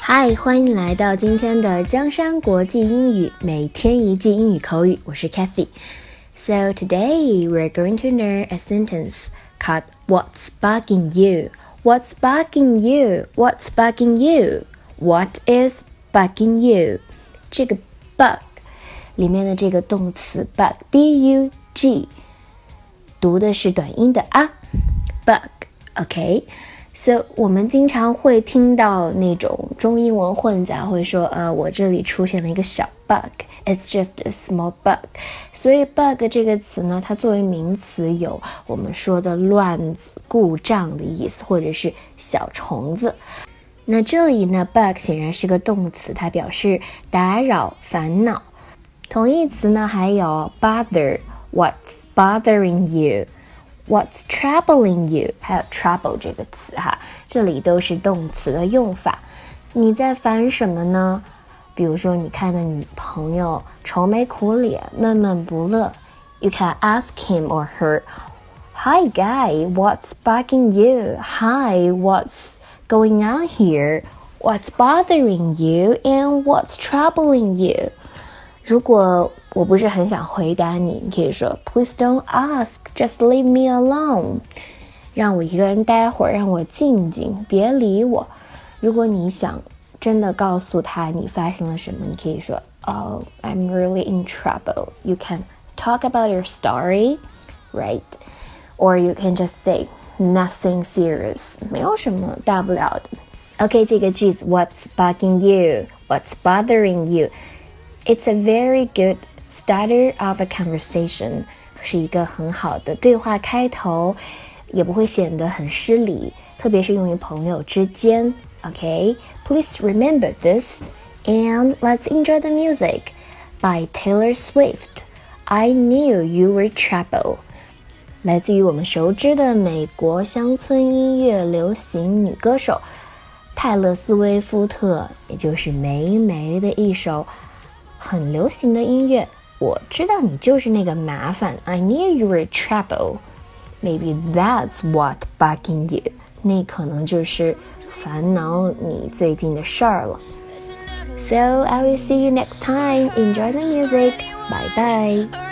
嗨，欢迎来到今天的江山国际英语每天一句英语口语，我是 Cathy。So today we're going to learn a sentence called "What's bugging you? What's bugging you? What's bugging you? What is bugging you?" 这个 bug 里面的这个动词 bug b u g 读的是短音的啊，bug。，bug，OK。So 我们经常会听到那种中英文混杂，会说，呃，我这里出现了一个小 bug，it's just a small bug。所以 bug 这个词呢，它作为名词有我们说的乱子、故障的意思，或者是小虫子。那这里呢，bug 显然是个动词，它表示打扰、烦恼。同义词呢还有 bother，what's bothering you？you？What's troubling you？还有 trouble 这个词哈，这里都是动词的用法。你在烦什么呢？比如说，你看到女朋友愁眉苦脸、闷闷不乐，You can ask him or her, "Hi, guy, what's bugging you? Hi, what's going on here? What's bothering you? And what's troubling you?" 如果我不是很想回答你，你可以说 Please don't ask, just leave me alone。让我一个人待会儿，让我静静，别理我。如果你想真的告诉他你发生了什么，你可以说 Oh, I'm really in trouble. You can talk about your story, right? Or you can just say nothing serious，没有什么大不了的。OK，这个句子 What's bugging you? What's bothering you? It's a very good starter of a conversation，是一个很好的对话开头，也不会显得很失礼，特别是用于朋友之间。OK，please remember this and let's enjoy the music by Taylor Swift. I knew you were trouble. 来自于我们熟知的美国乡村音乐流行女歌手泰勒·斯威夫特，也就是梅梅的一首。 很流行的音乐，我知道你就是那个麻烦。I knew you were trouble. Maybe that's what bugging you. 那可能就是烦恼你最近的事儿了。So I will see you next time. Enjoy the music. Bye bye.